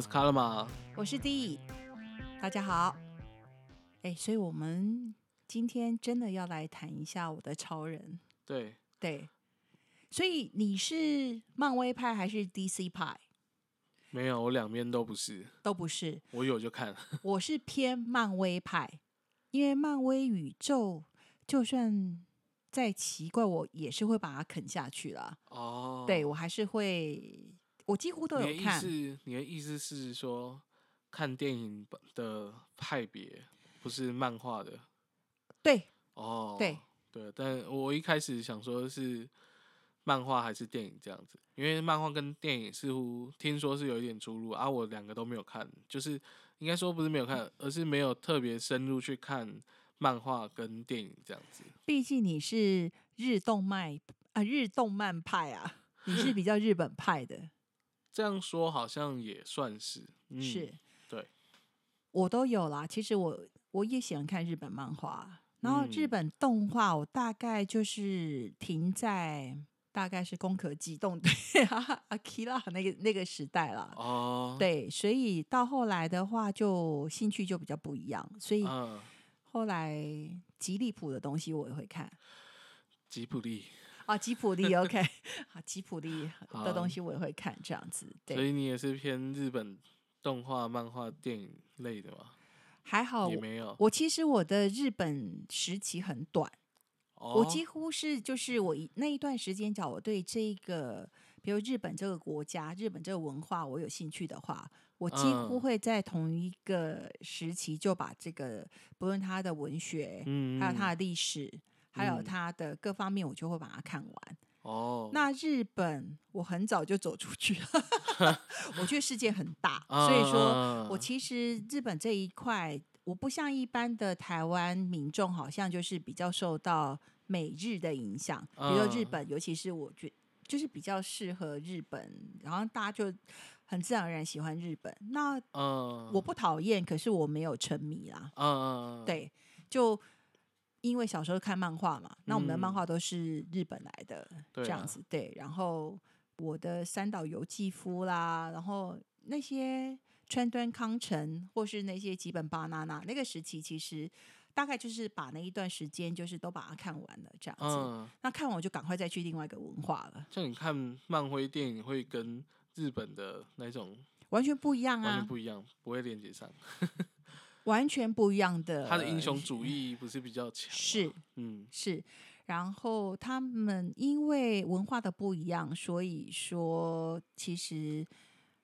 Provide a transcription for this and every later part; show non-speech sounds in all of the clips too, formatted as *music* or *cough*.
我是卡拉玛。我是 D，大家好。哎，所以我们今天真的要来谈一下我的超人。对对，所以你是漫威派还是 DC 派？没有，我两边都不是，都不是。我有就看。*laughs* 我是偏漫威派，因为漫威宇宙就算再奇怪，我也是会把它啃下去了。哦，对我还是会，我几乎都有看。是你的意思是说，看电影的派别不是漫画的？对，哦，对对，但我一开始想说是。漫画还是电影这样子，因为漫画跟电影似乎听说是有一点出入啊。我两个都没有看，就是应该说不是没有看，而是没有特别深入去看漫画跟电影这样子。毕竟你是日动漫啊，日动漫派啊，你是比较日本派的。这样说好像也算是，是，对，我都有啦。其实我我也喜欢看日本漫画，然后日本动画我大概就是停在。大概是攻壳机动队啊，阿基拉那个那个时代了哦，对，所以到后来的话，就兴趣就比较不一样，所以后来吉利普的东西我也会看，吉普力啊，吉普力 OK，好，吉普力 *laughs* *laughs* 的东西我也会看，这样子，对所以你也是偏日本动画、漫画、电影类的吗？还好也没有，我其实我的日本时期很短。我几乎是就是我一那一段时间，讲我对这个，比如日本这个国家、日本这个文化，我有兴趣的话，我几乎会在同一个时期就把这个，不论它的文学，嗯，还有它的历史，还有它的各方面，我就会把它看完。哦，那日本我很早就走出去了，*laughs* 我觉得世界很大，所以说我其实日本这一块。我不像一般的台湾民众，好像就是比较受到美日的影响，比如说日本，尤其是我觉就是比较适合日本，然后大家就很自然而然喜欢日本。那我不讨厌，可是我没有沉迷啦。嗯，对，就因为小时候看漫画嘛，那我们的漫画都是日本来的这样子，对。然后我的三岛由纪夫啦，然后那些。川端康成，或是那些吉本巴娜娜，那个时期其实大概就是把那一段时间，就是都把它看完了这样子。那看完我就赶快再去另外一个文化了。像你看漫威电影，会跟日本的那种完全不一样啊，完全不一样，不会连接上，完全不一样的。他的英雄主义不是比较强？是，嗯，是。然后他们因为文化的不一样，所以说其实。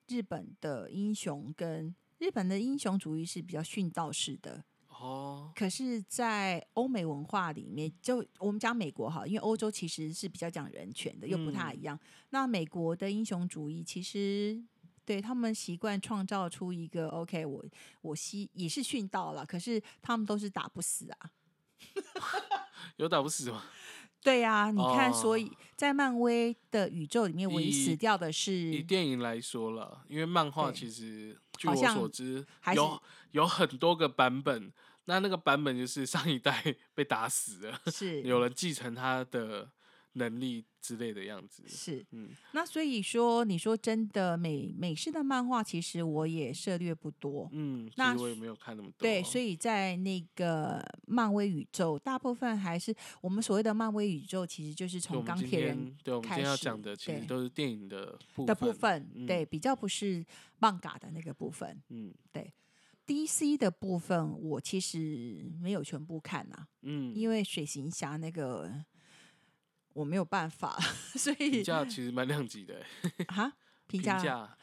日本的英雄跟日本的英雄主义是比较殉道式的哦，可是，在欧美文化里面，就我们讲美国哈，因为欧洲其实是比较讲人权的，又不太一样。那美国的英雄主义其实对他们习惯创造出一个 OK，我我吸也是训到了，可是他们都是打不死啊，*laughs* 有打不死吗？*laughs* 对呀，你看，所以在漫威的宇宙里面，唯一死掉的是以电影来说了，因为漫画其实据我所知有有很多个版本，那那个版本就是上一代 *laughs* 被打死了，是有人继承他的。能力之类的样子。是，嗯，那所以说，你说真的美美式的漫画，其实我也涉略不多，嗯，那我也没有看那么多。对，所以在那个漫威宇宙，大部分还是我们所谓的漫威宇宙，其实就是从钢铁人对，我们今天要讲的，其实都是电影的的部分，对，比较不是漫嘎的那个部分，嗯，对，DC 的部分我其实没有全部看呐，嗯，因为水行侠那个。我没有办法，*laughs* 所以评价其实蛮量级的。哈，评价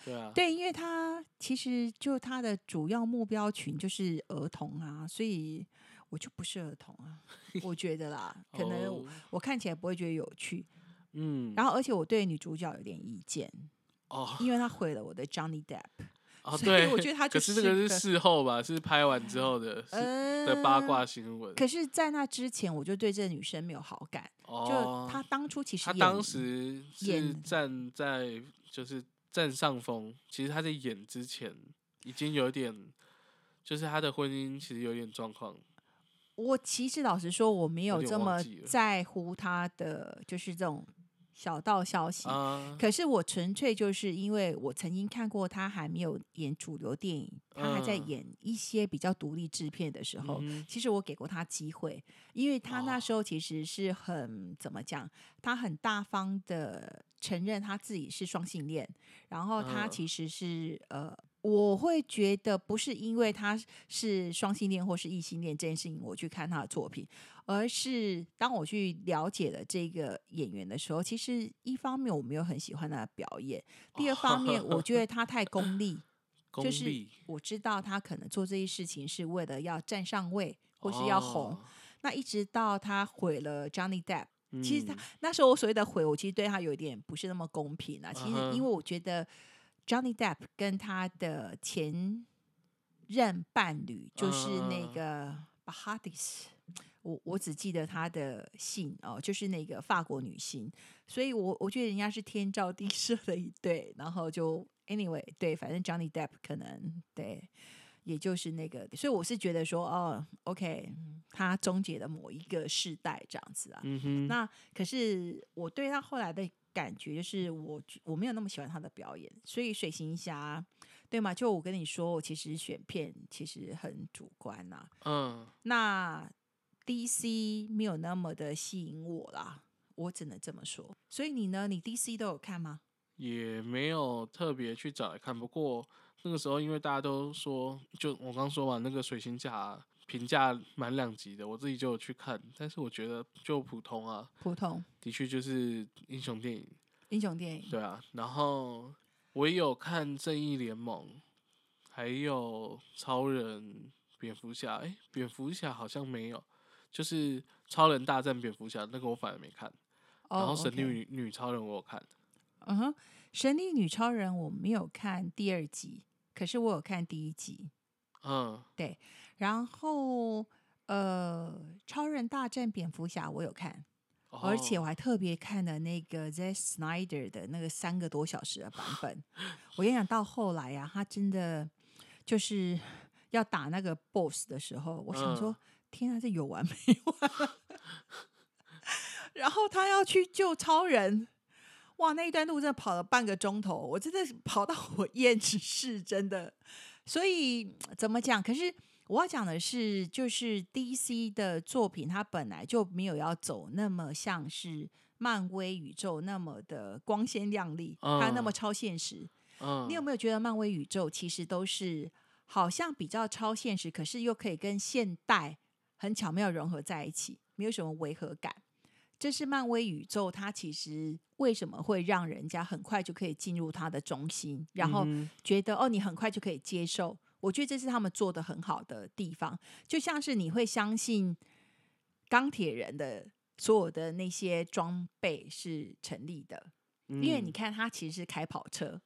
对啊，对，因为他其实就他的主要目标群就是儿童啊，所以我就不是儿童啊，*laughs* 我觉得啦，可能我看起来不会觉得有趣。嗯，然后而且我对女主角有点意见哦，因为她毁了我的 Johnny Depp。哦，对，我觉得他可是这个是事后吧，是拍完之后的的八卦新闻。可是，在那之前，我就对这个女生没有好感。哦，就她当初其实她当时是站在就是占上风，其实她在演之前已经有点，就是她的婚姻其实有点状况。我其实老实说，我没有这么在乎她的，就是这种小道消息。可是我纯粹就是因为我曾经看过他还没有演主流电影，他还在演一些比较独立制片的时候，其实我给过他机会，因为他那时候其实是很怎么讲，他很大方的承认他自己是双性恋，然后他其实是呃。我会觉得不是因为他是双性恋或是异性恋这件事情，我去看他的作品，而是当我去了解了这个演员的时候，其实一方面我没有很喜欢他的表演，第二方面我觉得他太功利，*laughs* 就是我知道他可能做这些事情是为了要站上位或是要红，那一直到他毁了 Johnny Depp，其实他那时候我所谓的毁，我其实对他有一点不是那么公平啊，其实因为我觉得。Johnny Depp 跟他的前任伴侣就是那个 Bahadis，我我只记得他的姓哦，就是那个法国女星，所以我我觉得人家是天造地设的一对，然后就 Anyway，对，反正 Johnny Depp 可能对，也就是那个，所以我是觉得说，哦，OK，他终结了某一个世代这样子啊，嗯哼，那可是我对他后来的。感觉就是我我没有那么喜欢他的表演，所以水行侠，对吗？就我跟你说，我其实选片其实很主观呐。嗯，那 DC 没有那么的吸引我啦，我只能这么说。所以你呢？你 DC 都有看吗？也没有特别去找来看，不过那个时候因为大家都说，就我刚说完，那个水行侠。评价蛮两极的，我自己就有去看，但是我觉得就普通啊，普通，的确就是英雄电影，英雄电影，对啊。然后我也有看正义联盟，还有超人、蝙蝠侠，哎，蝙蝠侠好像没有，就是超人大战蝙蝠侠那个我反而没看。然后神力女女超人我有看，嗯哼，神力女超人我没有看第二集，可是我有看第一集，嗯，对。然后，呃，超人大战蝙蝠侠我有看，而且我还特别看了那个 Z Snyder 的那个三个多小时的版本。*laughs* 我跟你讲，到后来呀，他真的就是要打那个 BOSS 的时候，我想说，天啊，这有完没完？*laughs* 然后他要去救超人，哇，那一段路真的跑了半个钟头，我真的跑到我 *laughs* 厌世，真的。所以怎么讲？可是。我要讲的是，就是 DC 的作品，它本来就没有要走那么像是漫威宇宙那么的光鲜亮丽，它那么超现实。嗯，你有没有觉得漫威宇宙其实都是好像比较超现实，可是又可以跟现代很巧妙融合在一起，没有什么违和感？这是漫威宇宙，它其实为什么会让人家很快就可以进入它的中心，然后觉得哦，你很快就可以接受。我觉得这是他们做的很好的地方，就像是你会相信钢铁人的所有的那些装备是成立的，因为你看他其实是开跑车，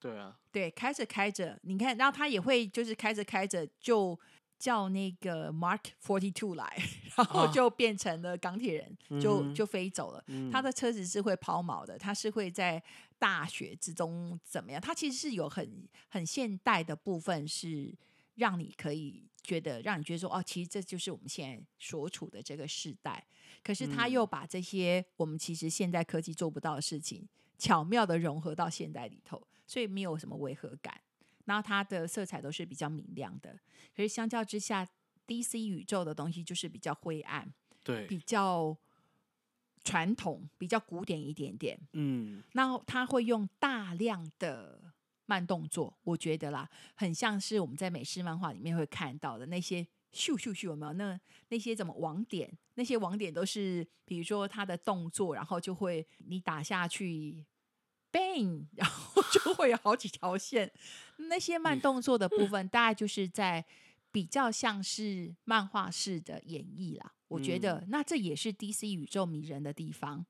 对啊，对，开着开着，你看，然后他也会就是开着开着就。叫那个 Mark Forty Two 来，然后就变成了钢铁人，就就飞走了。他的车子是会抛锚的，他是会在大雪之中怎么样？他其实是有很很现代的部分，是让你可以觉得，让你觉得说，哦，其实这就是我们现在所处的这个时代。可是他又把这些我们其实现代科技做不到的事情，巧妙的融合到现代里头，所以没有什么违和感。然后它的色彩都是比较明亮的，可是相较之下，DC 宇宙的东西就是比较灰暗，对，比较传统，比较古典一点点。嗯，那他会用大量的慢动作，我觉得啦，很像是我们在美式漫画里面会看到的那些咻咻咻，有没有？那那些怎么网点？那些网点都是，比如说他的动作，然后就会你打下去。bang，然后 *laughs* 就会有好几条线。那些慢动作的部分，大概就是在比较像是漫画式的演绎啦。我觉得，那这也是 DC 宇宙迷人的地方。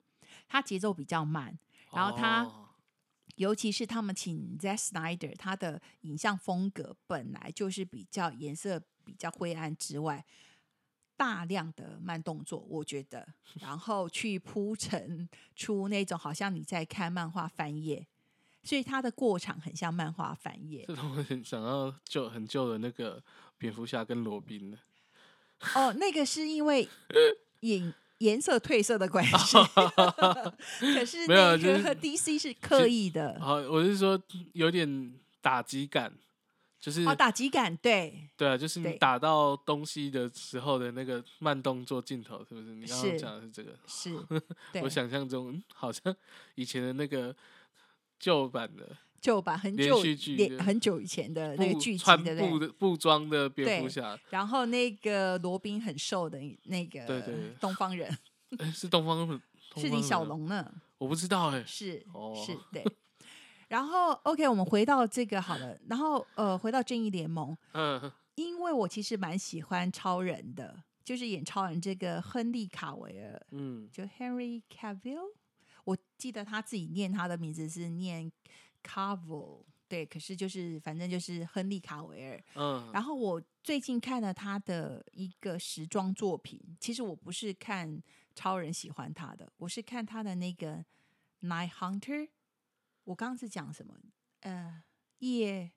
它节奏比较慢，然后它，尤其是他们请 Z Snyder，他的影像风格本来就是比较颜色比较灰暗之外。大量的慢动作，我觉得，然后去铺陈出那种好像你在看漫画翻页，所以它的过场很像漫画翻页。这种很想要旧很旧的那个蝙蝠侠跟罗宾呢？哦，那个是因为 *laughs* 影颜色褪色的关系。*laughs* 可是那个 DC 是刻意的。好，我是说有点打击感。就是哦，打击感，对对啊，就是你打到东西的时候的那个慢动作镜头，是不是？你刚刚讲的是这个？是，*laughs* 我想象中好像以前的那个旧版的旧版很久很久以前的那个剧穿布的布装的蝙蝠侠，然后那个罗宾很瘦的那个对对东方人，*laughs* 是东方是李小龙呢？我不知道哎，是是，*laughs* 对。然后，OK，我们回到这个好了。然后，呃，回到正义联盟。*laughs* 嗯。因为我其实蛮喜欢超人的，就是演超人这个亨利卡维尔。嗯。就 Henry Cavill，我记得他自己念他的名字是念 Cavill，对。可是就是反正就是亨利卡维尔。嗯。然后我最近看了他的一个时装作品。其实我不是看超人喜欢他的，我是看他的那个 Night Hunter。我刚刚是讲什么？呃，夜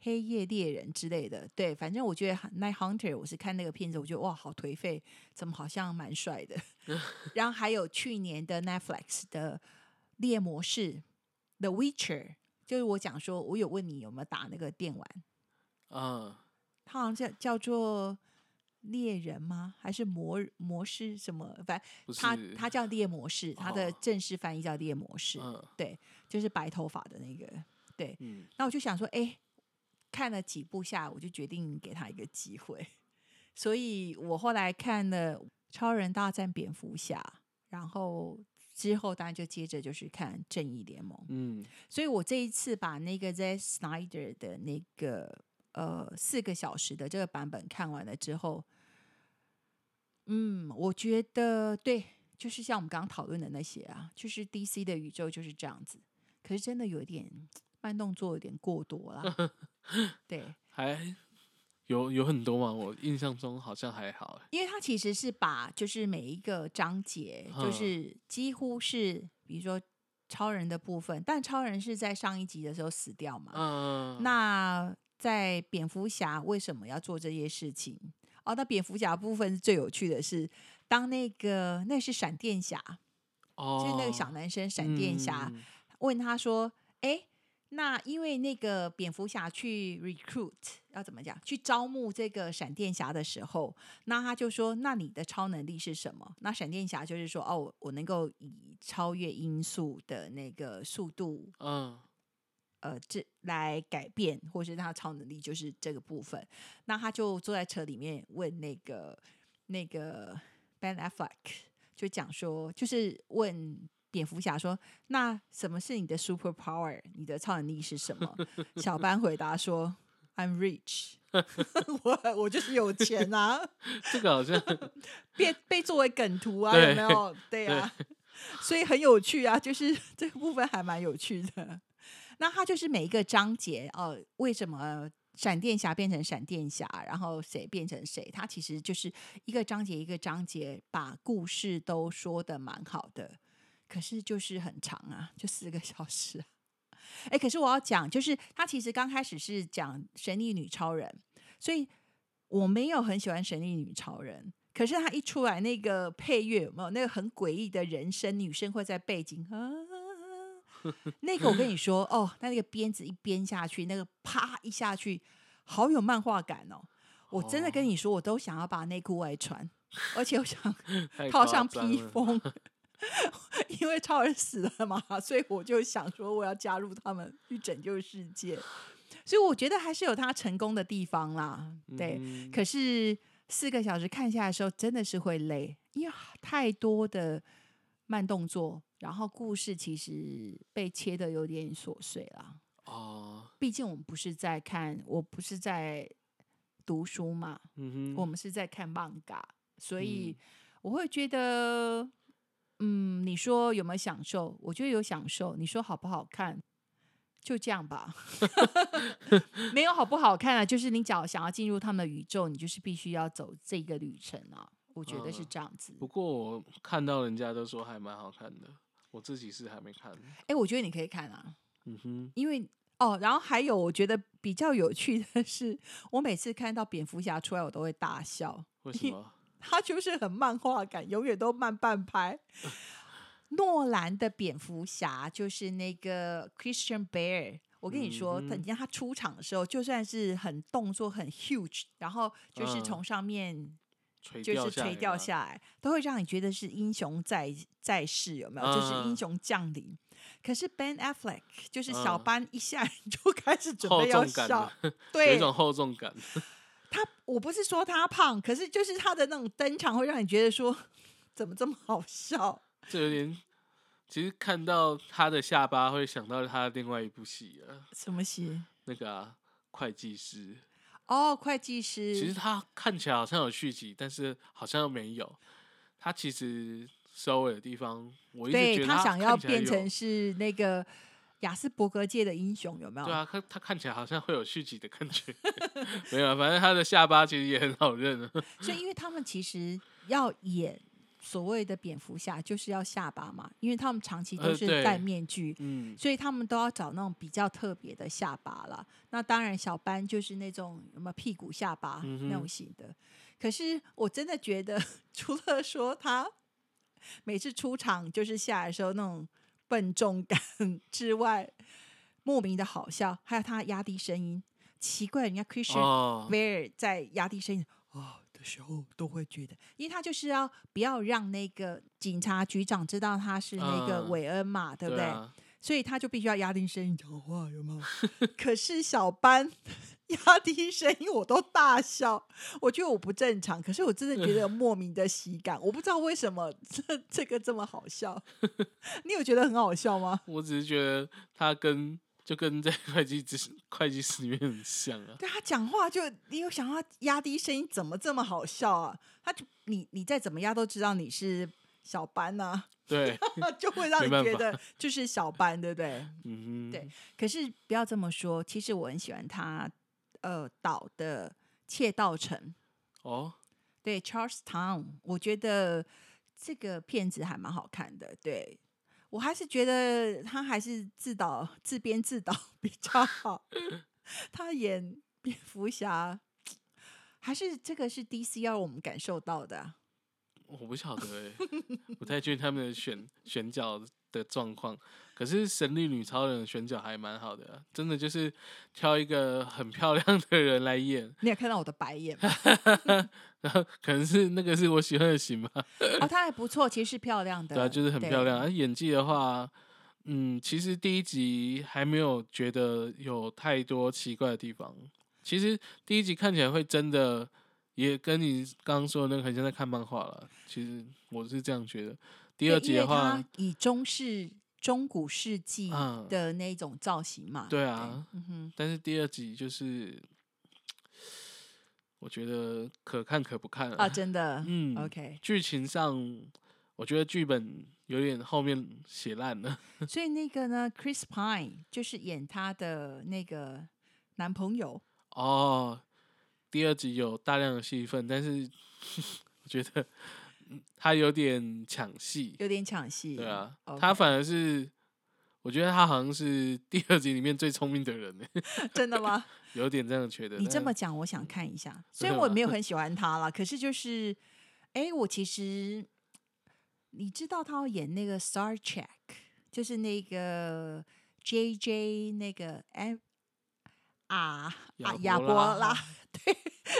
黑夜猎人之类的。对，反正我觉得《Night Hunter》，我是看那个片子，我觉得哇，好颓废，怎么好像蛮帅的。*laughs* 然后还有去年的 Netflix 的《猎魔士》The Witcher，就是我讲说，我有问你有没有打那个电玩？嗯，他好像叫叫做。猎人吗？还是魔魔师什么？反正他他叫猎魔士，他的正式翻译叫猎魔士。对，就是白头发的那个。对，那我就想说，哎，看了几部下，我就决定给他一个机会。所以我后来看了《超人大战蝙蝠侠》，然后之后当然就接着就是看《正义联盟》。嗯，所以我这一次把那个 Z Snyder 的那个。呃，四个小时的这个版本看完了之后，嗯，我觉得对，就是像我们刚刚讨论的那些啊，就是 DC 的宇宙就是这样子。可是真的有点慢动作，有点过多了。*laughs* 对，还有有很多嘛？我印象中好像还好，因为他其实是把就是每一个章节，就是几乎是比如说超人的部分，但超人是在上一集的时候死掉嘛。嗯，那。在蝙蝠侠为什么要做这些事情？哦，那蝙蝠侠部分是最有趣的是，当那个那是闪电侠，哦，就是那个小男生闪电侠问他说：“哎，那因为那个蝙蝠侠去 recruit 要怎么讲？去招募这个闪电侠的时候，那他就说：那你的超能力是什么？那闪电侠就是说：哦，我能够以超越音速的那个速度，嗯。”呃，这来改变，或是他超能力就是这个部分。那他就坐在车里面问那个那个 Ben Affleck，就讲说，就是问蝙蝠侠说：“那什么是你的 super power？你的超能力是什么？”小班回答说：“I'm rich，*laughs* 我我就是有钱啊。*laughs* ”这个好像 *laughs* 被被作为梗图啊，有没有？对啊，所以很有趣啊，就是这个部分还蛮有趣的。那它就是每一个章节哦，为什么闪电侠变成闪电侠，然后谁变成谁？它其实就是一个章节一个章节把故事都说的蛮好的，可是就是很长啊，就四个小时。哎，可是我要讲，就是他其实刚开始是讲神力女超人，所以我没有很喜欢神力女超人。可是他一出来，那个配乐有没有那个很诡异的人声，女生会在背景啊。那个我跟你说哦，那那个鞭子一鞭下去，那个啪一下去，好有漫画感哦！我真的跟你说，我都想要把内裤外穿，而且我想套上披风，*laughs* 因为超人死了嘛，所以我就想说我要加入他们去拯救世界。所以我觉得还是有他成功的地方啦，对。可是四个小时看下来的时候，真的是会累，因为太多的慢动作。然后故事其实被切的有点琐碎了哦，毕竟我们不是在看，我不是在读书嘛，嗯哼，我们是在看漫画，所以我会觉得，嗯，你说有没有享受？我觉得有享受。你说好不好看？就这样吧，*laughs* 没有好不好看啊，就是你只要想要进入他们的宇宙，你就是必须要走这个旅程啊。我觉得是这样子。不过我看到人家都说还蛮好看的。我自己是还没看，哎，我觉得你可以看啊，嗯哼，因为哦，然后还有我觉得比较有趣的是，我每次看到蝙蝠侠出来，我都会大笑，为什么？他就是很漫画感，永远都慢半拍。*laughs* 诺兰的蝙蝠侠就是那个 Christian Bale。我跟你说，等下他出场的时候，就算是很动作很 huge，然后就是从上面就是垂掉下来，都会让你觉得是英雄在在世，有没有？就是英雄降临。可是 Ben Affleck 就是小班一下就开始准备要笑，*laughs* 对，有一种厚重感。他我不是说他胖，可是就是他的那种登场会让你觉得说怎么这么好笑？这有点。其实看到他的下巴，会想到他另外一部戏啊。什么戏？那个啊，会计师。哦，会计师。其实他看起来好像有续集，但是好像又没有。他其实收尾的地方，我一直觉得他想要变成是那个雅斯伯格界的英雄，有没有？对啊，他他看起来好像会有续集的感觉。*laughs* 没有，反正他的下巴其实也很好认啊。*laughs* 所以，因为他们其实要演。所谓的蝙蝠侠就是要下巴嘛，因为他们长期都是戴面具，嗯，所以他们都要找那种比较特别的下巴了。那当然，小班就是那种什么屁股下巴那种型的。可是我真的觉得，*laughs* 除了说他每次出场就是下来的时候那种笨重感 *laughs* 之外，莫名的好笑，还有他压低声音，奇怪，人家 Christian Bear 在压低声音啊。的时候都会觉得，因为他就是要不要让那个警察局长知道他是那个韦恩嘛，对不对？所以他就必须要压低声音讲话，有吗？可是小班 *laughs* 压低声音，我都大笑，我觉得我不正常，可是我真的觉得莫名的喜感，我不知道为什么这 *laughs* 这个这么好笑，*laughs* 你有觉得很好笑吗？我只是觉得他跟。就跟在会计师会计师里面很像啊。对他讲话就你有想到压低声音，怎么这么好笑啊？他就你你再怎么压都知道你是小班呐。*laughs* 对，*laughs* 就会让你觉得 *laughs* 就是小班，对不对？嗯，对。可是不要这么说，其实我很喜欢他呃导的《窃盗城》哦。对，Charles Town，我觉得这个片子还蛮好看的。对。我还是觉得他还是自导自编自导比较好。他演蝙蝠侠，还是这个是 DC 要我们感受到的。我不晓得哎，不太确定他们的选选角的状况。可是神力女超人的选角还蛮好的，真的就是挑一个很漂亮的人来演。你也看到我的白眼吗？*laughs* 然后可能是那个是我喜欢的型吧。*laughs* 哦，她还不错，其实是漂亮的。对啊，就是很漂亮。演技的话，嗯，其实第一集还没有觉得有太多奇怪的地方。其实第一集看起来会真的。也跟你刚刚说的那个很像在看漫画了，其实我是这样觉得。第二集的话，以中式中古世纪的那种造型嘛，对啊。但是第二集就是，我觉得可看可不看啊，真的，嗯，OK。剧情上，我觉得剧本有点后面写烂了。*laughs* 所以那个呢，Chris Pine 就是演他的那个男朋友哦。第二集有大量的戏份，但是 *laughs* 我觉得他有点抢戏，有点抢戏。对啊，他反而是，我觉得他好像是第二集里面最聪明的人呢。*laughs* 真的吗？有点这样觉得。你这么讲，我想看一下。虽然我没有很喜欢他了，可是就是，哎，我其实你知道他要演那个 Star Trek，就是那个 J J 那个哎啊啊亚伯拉。对，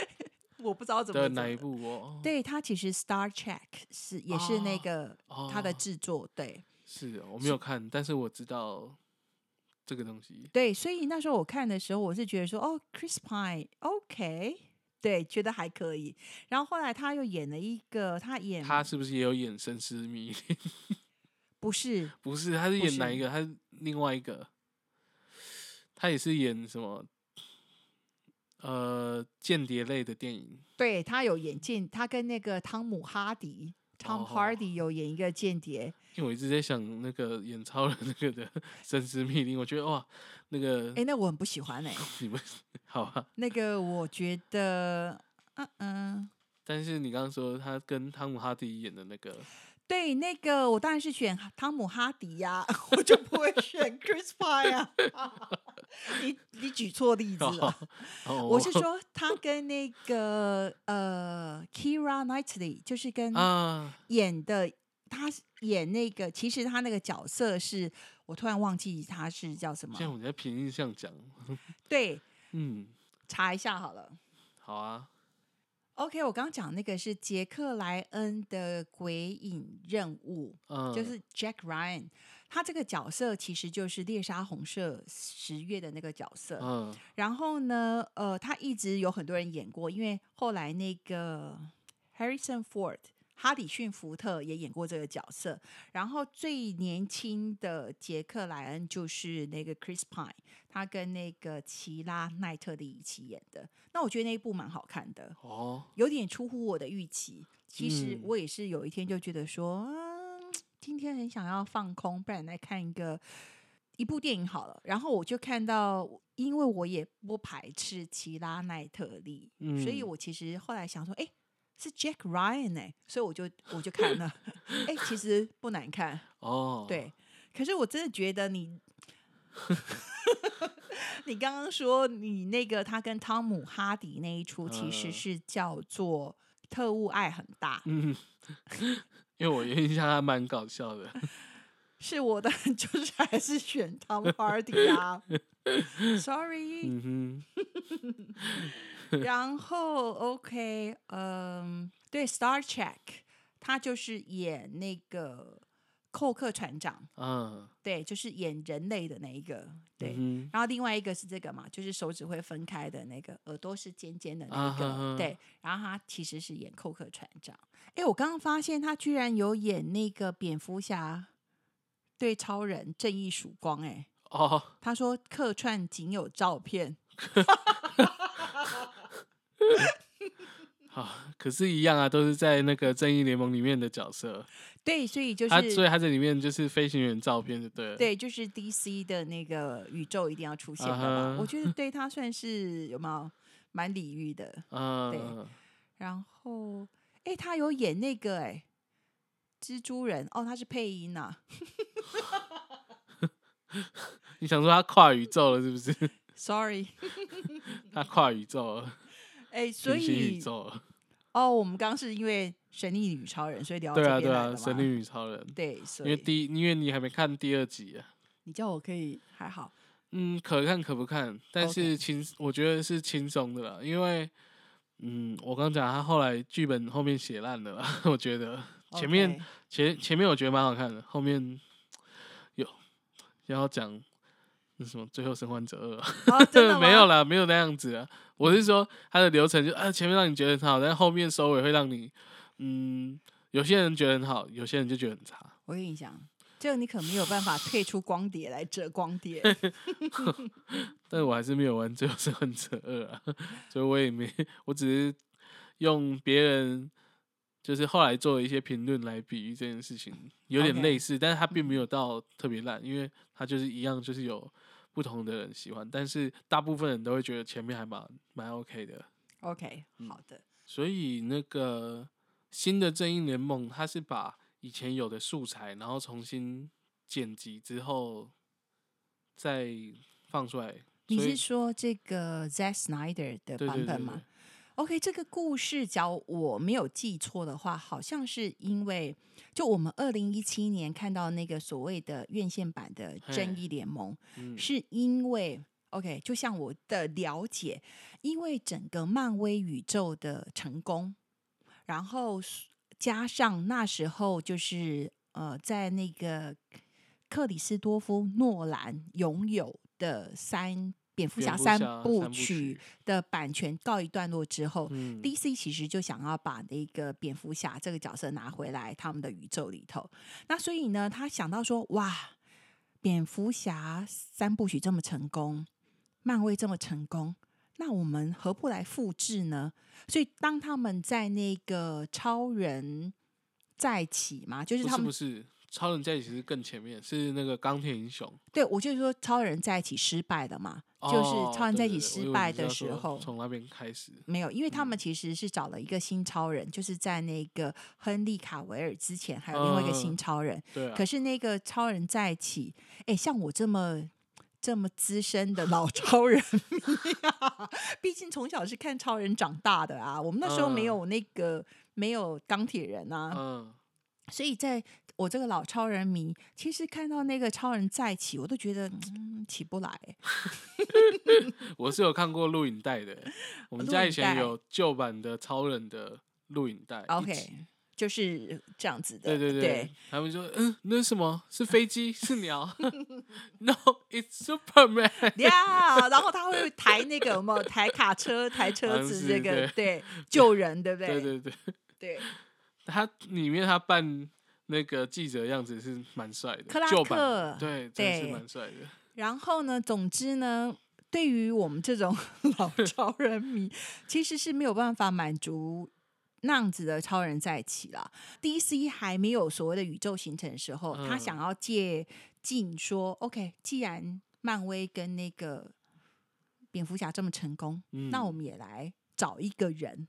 *laughs* 我不知道怎么。哪一部哦？对他其实《Star Trek》是也是那个他的制作，对。是，我没有看，但是我知道这个东西。对，所以那时候我看的时候，我是觉得说，哦，Chris Pine，OK，对，觉得还可以。然后后来他又演了一个，他演他是不是也有演《神之谜》？不是，不是，他是演哪一个？他是另外一个，他也是演什么？呃，间谍类的电影，对他有演间，他跟那个汤姆哈迪，Tom Hardy 有演一个间谍。因为我一直在想那个演超人那个的《*laughs* 神之密令》，我觉得哇，那个，哎，那我很不喜欢哎。*laughs* 你们好啊？那个我觉得，嗯嗯。但是你刚刚说他跟汤姆哈迪演的那个，对，那个我当然是选汤姆哈迪呀，*laughs* 我就不会选 Chris Pine 啊。你你举错例子了。我是说，他跟那个呃，Kira Knightley，就是跟演的，他演那个，其实他那个角色是我突然忘记他是叫什么。现在我在凭印象讲。对，嗯，查一下好了。好啊。OK，我刚刚讲那个是杰克莱恩的鬼影任务，嗯，就是 Jack Ryan。他这个角色其实就是猎杀红色十月的那个角色，嗯，然后呢，呃，他一直有很多人演过，因为后来那个 Harrison Ford 哈里逊福特也演过这个角色，然后最年轻的杰克莱恩就是那个 Chris Pine，他跟那个奇拉奈特利一起演的，那我觉得那一部蛮好看的，哦，有点出乎我的预期，其实我也是有一天就觉得说。今天很想要放空，不然来看一个一部电影好了。然后我就看到，因为我也不排斥奇拉奈特利，所以我其实后来想说，哎，是 Jack Ryan 哎，所以我就我就看了，*laughs* 哎，其实不难看哦。对，可是我真的觉得你，*laughs* 你刚刚说你那个他跟汤姆哈迪那一出，其实是叫做特务爱很大。嗯。*laughs* 因为我印象还蛮搞笑的，*laughs* 是我的，*laughs* 就是还是选 Tom Hardy *laughs* 啊，Sorry。然后 OK，嗯，对，Star Trek，他就是演那个寇克船长，嗯，对，就是演人类的那一个，对。然后另外一个是这个嘛，就是手指会分开的那个，耳朵是尖尖的那个，对。然后他其实是演寇克船长。哎，我刚刚发现他居然有演那个蝙蝠侠对超人正义曙光，哎，哦，他说客串仅有照片，*laughs* 好，*laughs* 可是，一样啊，都是在那个正义联盟里面的角色，对，所以就是他，所以他在里面就是飞行员照片，就对，对，就是 DC 的那个宇宙一定要出现的嘛，我觉得对他算是有没有蛮礼遇的，*laughs* 嗯，对，然后。哎，他有演那个哎，蜘蛛人哦，他是配音呐。*laughs* 你想说他跨宇宙了是不是？Sorry，他跨宇宙了。哎，所以宇宙哦，我们刚刚是因为神力女超人，所以聊对啊对啊，神力女超人对，因为第因为你还没看第二集啊。你叫我可以还好，嗯，可看可不看，但是轻我觉得是轻松的啦，因为。嗯，我刚讲他后来剧本后面写烂了，*laughs* 我觉得前面前前面我觉得蛮好看的，后面有要讲那什么《最后生还者二》，*laughs* 没有啦，没有那样子啊。我是说它的流程就啊，前面让你觉得很好，但后面收尾会让你嗯，有些人觉得很好，有些人就觉得很差。我跟你讲。这个你可没有办法退出光碟来折光碟，*laughs* 但是我还是没有玩《最后生还者二》啊，所以我也没，我只是用别人就是后来做的一些评论来比喻这件事情，有点类似，但是它并没有到特别烂，因为它就是一样，就是有不同的人喜欢，但是大部分人都会觉得前面还蛮蛮 OK 的。OK，好的。所以那个新的正义联盟，它是把。以前有的素材，然后重新剪辑之后再放出来。你是说这个 Zack Snyder 的版本吗？OK，这个故事，假如我没有记错的话，好像是因为就我们二零一七年看到那个所谓的院线版的正义联盟，是因为 OK，就像我的了解，因为整个漫威宇宙的成功，然后。加上那时候就是呃，在那个克里斯多夫诺兰拥有的三蝙蝠侠三部曲的版权告一段落之后，DC 其实就想要把那个蝙蝠侠这个角色拿回来他们的宇宙里头。那所以呢，他想到说，哇，蝙蝠侠三部曲这么成功，漫威这么成功。那我们何不来复制呢？所以当他们在那个超人在一起嘛，就是他们不是超人在一起是更前面，是那个钢铁英雄。对，我就是说超人在一起失败了嘛，就是超人在一起失败的时候，从那边开始没有，因为他们其实是找了一个新超人，就是在那个亨利卡维尔之前还有另外一个新超人。对，可是那个超人在一起，哎，像我这么。这么资深的老超人 *laughs* 毕竟从小是看超人长大的啊。我们那时候没有那个没有钢铁人啊，嗯，所以在我这个老超人迷，其实看到那个超人再起，我都觉得嗯起不来。*laughs* 我是有看过录影带的，我们家以前有旧版的超人的录影带。OK。就是这样子的，对对对，他们说，嗯，那是什么？是飞机？是鸟？*laughs* No，it's Superman。*laughs* 呀，然后他会抬那个什么，抬卡车、抬车子，这个对救人，对不对？对对对对。他里面他扮那个记者样子是蛮帅的，克拉克，对，对，是蛮帅的。然后呢，总之呢，对于我们这种 *laughs* 老超人迷，其实是没有办法满足。那样子的超人在一起了，DC 还没有所谓的宇宙形成的时候，他想要借镜说，OK，既然漫威跟那个蝙蝠侠这么成功，那我们也来找一个人，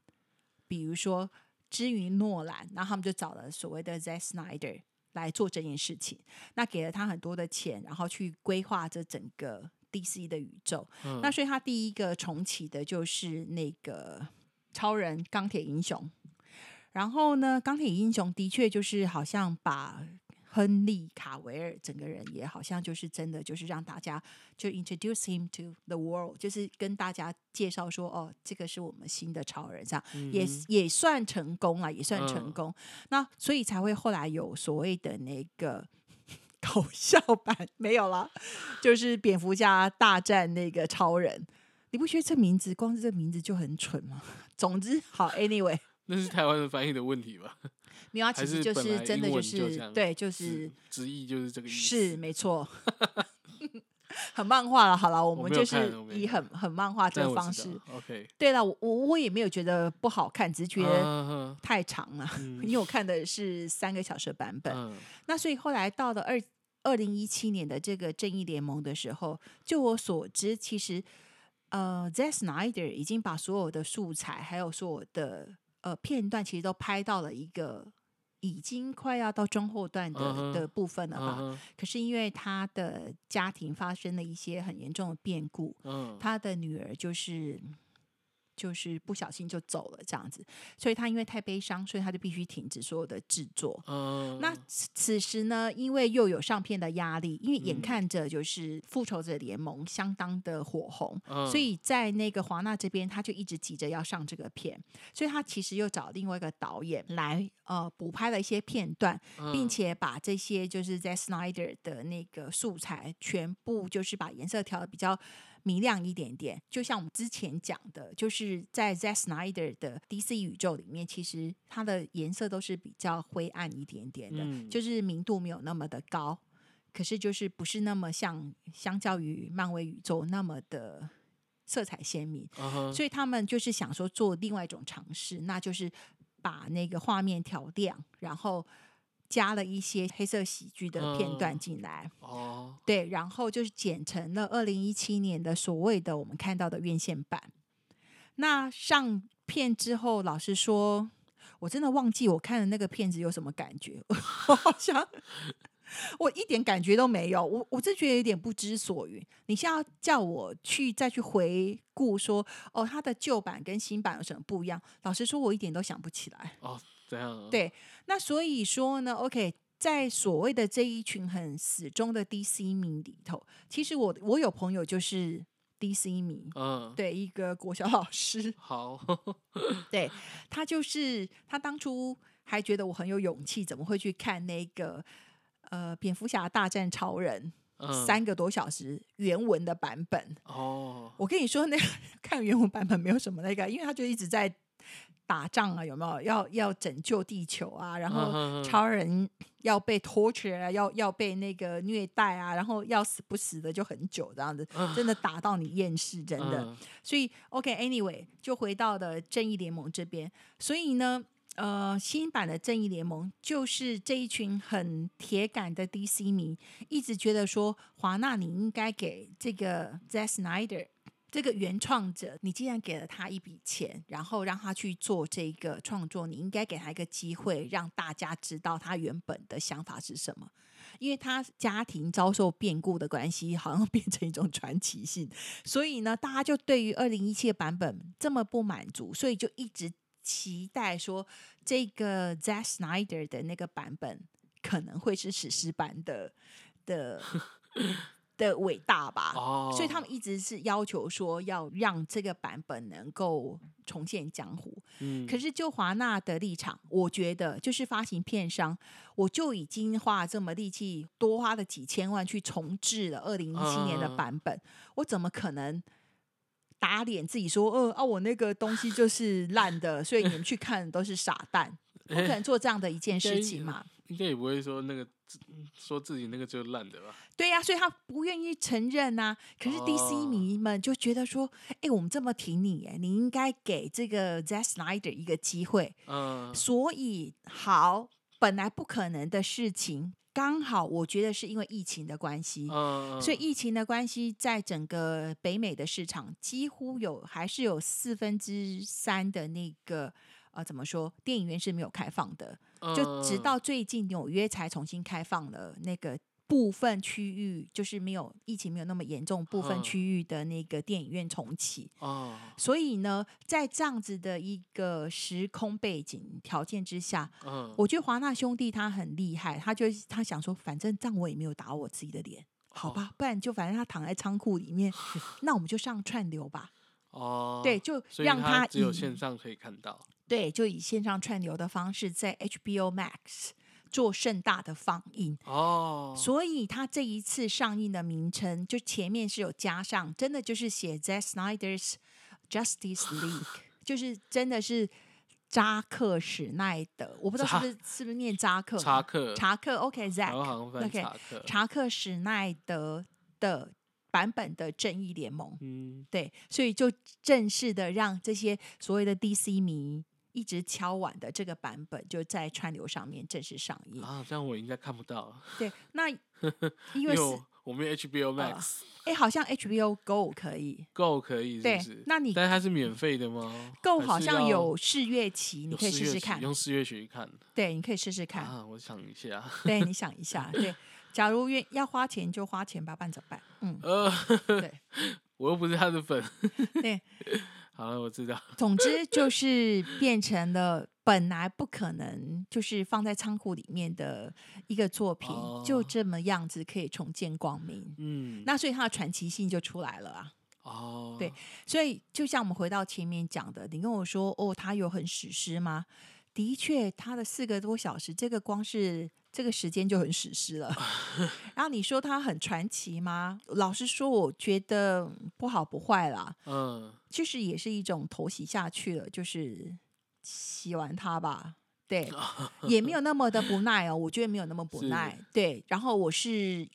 比如说之于诺兰，然后他们就找了所谓的 Zack Snyder 来做这件事情，那给了他很多的钱，然后去规划这整个 DC 的宇宙，那所以他第一个重启的就是那个超人钢铁英雄。然后呢，钢铁英雄的确就是好像把亨利卡维尔整个人也好像就是真的就是让大家就 introduce him to the world，就是跟大家介绍说哦，这个是我们新的超人，这样也也算成功了，也算成功。那所以才会后来有所谓的那个 *laughs* 搞笑版没有了，就是蝙蝠侠大战那个超人。你不觉得这名字光是这名字就很蠢吗？*laughs* 总之好，anyway。那是台湾的翻译的问题吧？没有，其实就是真的就是对，就是直译就是这个意思。是没错，*laughs* 很漫画了。好了，我们就是以很很漫画这个方式。OK。对了，我我也没有觉得不好看，只是觉得太长了，因为我看的是三个小时版本。那所以后来到了二二零一七年的这个正义联盟的时候，就我所知，其实呃，Zack Snyder 已经把所有的素材还有所有的。呃，片段其实都拍到了一个已经快要到中后段的的部分了吧？可是因为他的家庭发生了一些很严重的变故，他的女儿就是。就是不小心就走了这样子，所以他因为太悲伤，所以他就必须停止所有的制作。嗯，那此时呢，因为又有上片的压力，因为眼看着就是复仇者联盟相当的火红，所以在那个华纳这边，他就一直急着要上这个片，所以他其实又找另外一个导演来呃补拍了一些片段，并且把这些就是在 Snyder 的那个素材全部就是把颜色调的比较。明亮一点点，就像我们之前讲的，就是在 Zack Snyder 的 DC 宇宙里面，其实它的颜色都是比较灰暗一点点的，就是明度没有那么的高，可是就是不是那么像相较于漫威宇宙那么的色彩鲜明，所以他们就是想说做另外一种尝试，那就是把那个画面调亮，然后。加了一些黑色喜剧的片段进来，哦，对，然后就是剪成了二零一七年的所谓的我们看到的院线版。那上片之后，老实说，我真的忘记我看的那个片子有什么感觉，*laughs* 我好像我一点感觉都没有，我我真觉得有点不知所云。你现在叫我去再去回顾说，哦，它的旧版跟新版有什么不一样？老实说，我一点都想不起来。哦。这样对，那所以说呢，OK，在所谓的这一群很死忠的 DC 迷里头，其实我我有朋友就是 DC 迷，嗯，对，一个国小老师，好，*laughs* 对他就是他当初还觉得我很有勇气，怎么会去看那个呃蝙蝠侠大战超人三个多小时原文的版本？哦，我跟你说，那 *laughs* 看原文版本没有什么那个，因为他就一直在。打仗啊，有没有要要拯救地球啊？然后超人要被 torture 啊，要要被那个虐待啊，然后要死不死的就很久这样子，真的打到你厌世，真的。所以 OK，Anyway，就回到了正义联盟这边。所以呢，呃，新版的正义联盟就是这一群很铁杆的 DC 迷，一直觉得说华纳你应该给这个 Zack Snyder。这个原创者，你既然给了他一笔钱，然后让他去做这个创作，你应该给他一个机会，让大家知道他原本的想法是什么。因为他家庭遭受变故的关系，好像 *laughs* 变成一种传奇性，所以呢，大家就对于二零一七版本这么不满足，所以就一直期待说这个 z a c Snyder 的那个版本可能会是史诗版的的。*laughs* 的伟大吧，所以他们一直是要求说要让这个版本能够重现江湖。嗯，可是就华纳的立场，我觉得就是发行片商，我就已经花这么力气，多花了几千万去重置了二零一七年的版本，我怎么可能打脸自己说，呃啊，我那个东西就是烂的，所以你们去看都是傻蛋，*laughs* 不可能做这样的一件事情嘛？应该也不会说那个。说自己那个就烂的吧？对呀，所以他不愿意承认呐。可是 DC 迷们就觉得说：“哎，我们这么挺你，哎，你应该给这个 Zack Snyder 一个机会。”嗯，所以好，本来不可能的事情，刚好我觉得是因为疫情的关系，嗯，所以疫情的关系，在整个北美的市场，几乎有还是有四分之三的那个。呃，怎么说？电影院是没有开放的，就直到最近纽约才重新开放了那个部分区域，就是没有疫情没有那么严重部分区域的那个电影院重启。哦，所以呢，在这样子的一个时空背景条件之下，嗯，我觉得华纳兄弟他很厉害，他就他想说，反正这样我也没有打我自己的脸，好吧，不然就反正他躺在仓库里面，*laughs* 那我们就上串流吧。哦，对，就让他只有线上可以看到。对，就以线上串流的方式在 HBO Max 做盛大的放映。哦，所以他这一次上映的名称就前面是有加上，真的就是写 Zack Snyder's Justice League，*laughs* 就是真的是扎克史奈德，我不知道是不是是不是念扎克查克查克，OK，Zack，OK，查克。史奈德的。版本的正义联盟，嗯，对，所以就正式的让这些所谓的 DC 迷一直敲碗的这个版本，就在川流上面正式上映啊。这样我应该看不到。对，那 *laughs* 因为我们 HBO Max，哎，好像 HBO Go 可以，Go 可以，对，那你但是它是免费的吗？Go 好像有试月期，你可以试试看，用试月期看。对，你可以试试看啊。我想一下，对，你想一下，对。*laughs* 假如愿要花钱就花钱吧，办怎么办？嗯，呃，对，*laughs* 我又不是他的粉。对，好了，我知道。总之就是变成了本来不可能，就是放在仓库里面的一个作品，就这么样子可以重见光明。嗯，那所以它的传奇性就出来了啊。哦，对，所以就像我们回到前面讲的，你跟我说哦，它有很史诗吗？的确，它的四个多小时，这个光是。这个时间就很史诗了，*laughs* 然后你说它很传奇吗？老实说，我觉得不好不坏啦。嗯，其实也是一种投洗下去了，就是洗完它吧。对，*laughs* 也没有那么的不耐哦，我觉得没有那么不耐。对，然后我是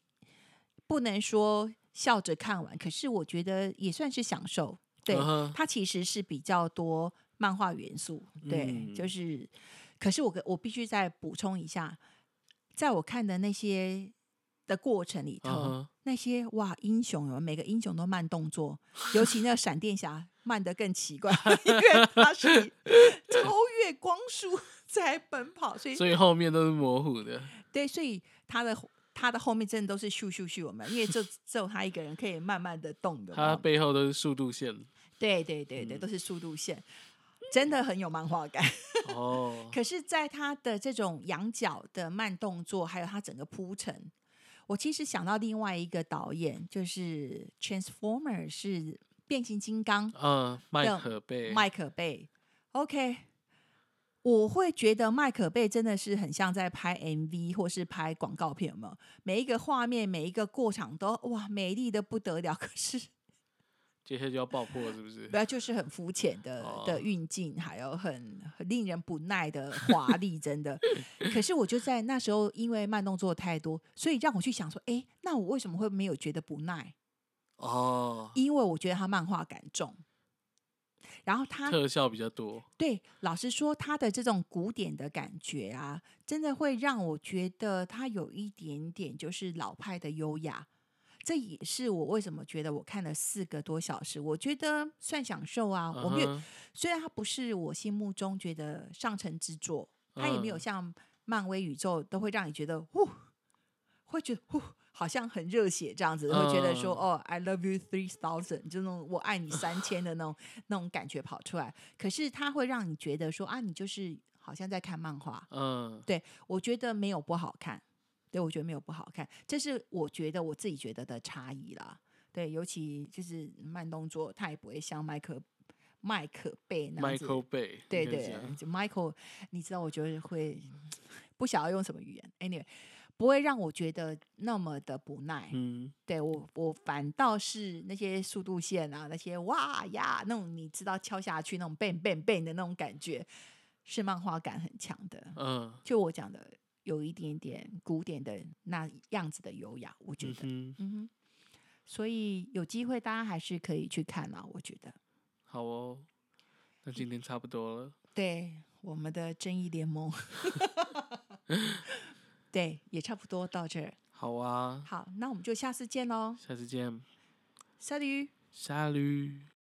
不能说笑着看完，可是我觉得也算是享受。对，它其实是比较多漫画元素。对，就是，可是我我必须再补充一下。在我看的那些的过程里头，那些哇英雄有每个英雄都慢动作，尤其那个闪电侠慢的更奇怪，因为他是 *laughs* 超越光速在奔跑，所以所以后面都是模糊的。*laughs* 对，所以他的他的后面真的都是咻咻咻，我们因为就 *laughs* 只有他一个人可以慢慢的动的，他背后都是速度线。对对对对，都是速度线。真的很有漫画感 *laughs* 哦，可是，在他的这种仰角的慢动作，还有他整个铺陈，我其实想到另外一个导演，就是《Transformer》是变形金刚，嗯，麦克贝，麦克贝，OK，我会觉得麦克贝真的是很像在拍 MV 或是拍广告片，有没有？每一个画面，每一个过场都哇，美丽的不得了，*laughs* 可是。接下来就要爆破，是不是？不要，就是很肤浅的的运镜，还有很很令人不耐的华丽，真的。可是我就在那时候，因为慢动作太多，所以让我去想说，哎，那我为什么会没有觉得不耐？哦，因为我觉得他漫画感重，然后他特效比较多。对，老实说，他的这种古典的感觉啊，真的会让我觉得他有一点点就是老派的优雅。这也是我为什么觉得我看了四个多小时，我觉得算享受啊。我没有，虽然它不是我心目中觉得上乘之作，它也没有像漫威宇宙都会让你觉得呼，会觉得呼。好像很热血这样子，会觉得说哦，I love you three thousand，就那种我爱你三千的那种那种感觉跑出来。可是它会让你觉得说啊，你就是好像在看漫画。嗯，对我觉得没有不好看，对我觉得没有不好看，这是我觉得我自己觉得的差异啦。对，尤其就是慢动作，他也不会像麦克麦克贝那样子。Michael 贝，对对，就 Michael，你知道，我觉得会不晓得用什么语言，Anyway。不会让我觉得那么的不耐，嗯，对我我反倒是那些速度线啊，那些哇呀那种你知道敲下去那种 bang bang bang 的那种感觉，是漫画感很强的，嗯，就我讲的有一点点古典的那样子的优雅，我觉得，嗯哼，所以有机会大家还是可以去看啊，我觉得。好哦，那今天差不多了。对，我们的正义联盟。*laughs* 对，也差不多到这儿。好啊。好，那我们就下次见喽。下次见。下驴。下驴。